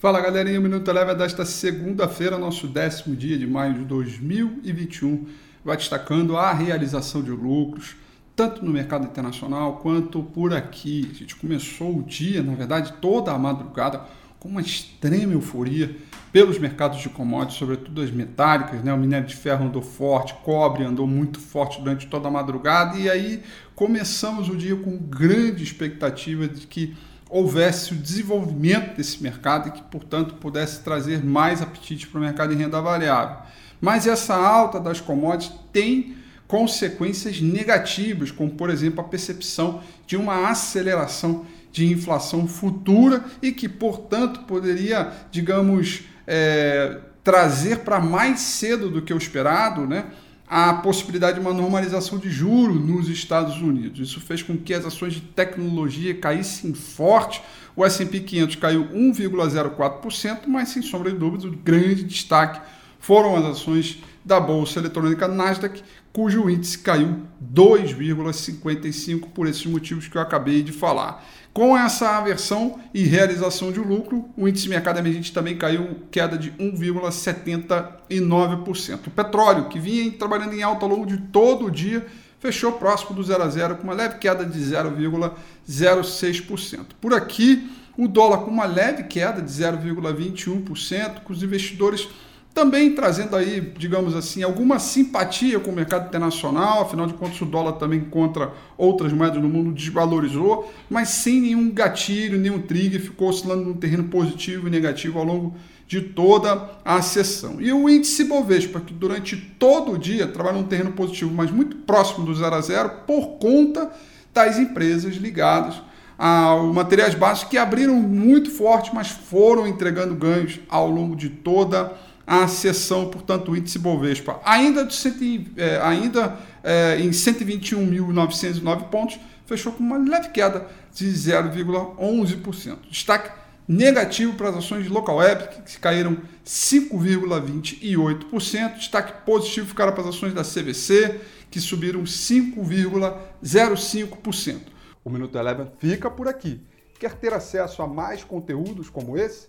Fala galerinha, o Minuto Eleva desta segunda-feira, nosso décimo dia de maio de 2021, vai destacando a realização de lucros, tanto no mercado internacional quanto por aqui. A gente começou o dia, na verdade, toda a madrugada, com uma extrema euforia pelos mercados de commodities, sobretudo as metálicas, né? O minério de ferro andou forte, cobre andou muito forte durante toda a madrugada, e aí começamos o dia com grande expectativa de que houvesse o desenvolvimento desse mercado e que, portanto, pudesse trazer mais apetite para o mercado em renda variável. Mas essa alta das commodities tem consequências negativas, como, por exemplo, a percepção de uma aceleração de inflação futura e que, portanto, poderia, digamos, é, trazer para mais cedo do que o esperado, né? A possibilidade de uma normalização de juros nos Estados Unidos. Isso fez com que as ações de tecnologia caíssem forte. O S&P 500 caiu 1,04%, mas sem sombra de dúvidas, o grande destaque foram as ações da bolsa eletrônica Nasdaq, cujo índice caiu 2,55 por esses motivos que eu acabei de falar. Com essa aversão e realização de lucro, o índice mercado emergente também caiu queda de 1,79%. O petróleo, que vinha trabalhando em alta ao longo de todo o dia, fechou próximo do 0 a 0 com uma leve queda de 0,06%. Por aqui, o dólar com uma leve queda de 0,21%, com os investidores também trazendo aí, digamos assim, alguma simpatia com o mercado internacional, afinal de contas o dólar também contra outras moedas no mundo desvalorizou, mas sem nenhum gatilho, nenhum trigger, ficou oscilando num terreno positivo e negativo ao longo de toda a sessão. E o índice Bovespa, que durante todo o dia trabalha num terreno positivo, mas muito próximo do zero a zero, por conta das empresas ligadas aos materiais básicos que abriram muito forte, mas foram entregando ganhos ao longo de toda a a sessão, portanto, o índice Bovespa, ainda, de cento, é, ainda é, em 121.909 pontos, fechou com uma leve queda de 0,11%. Destaque negativo para as ações de local web, que caíram 5,28%. Destaque positivo ficaram para as ações da CVC, que subiram 5,05%. O Minuto Eleven fica por aqui. Quer ter acesso a mais conteúdos como esse?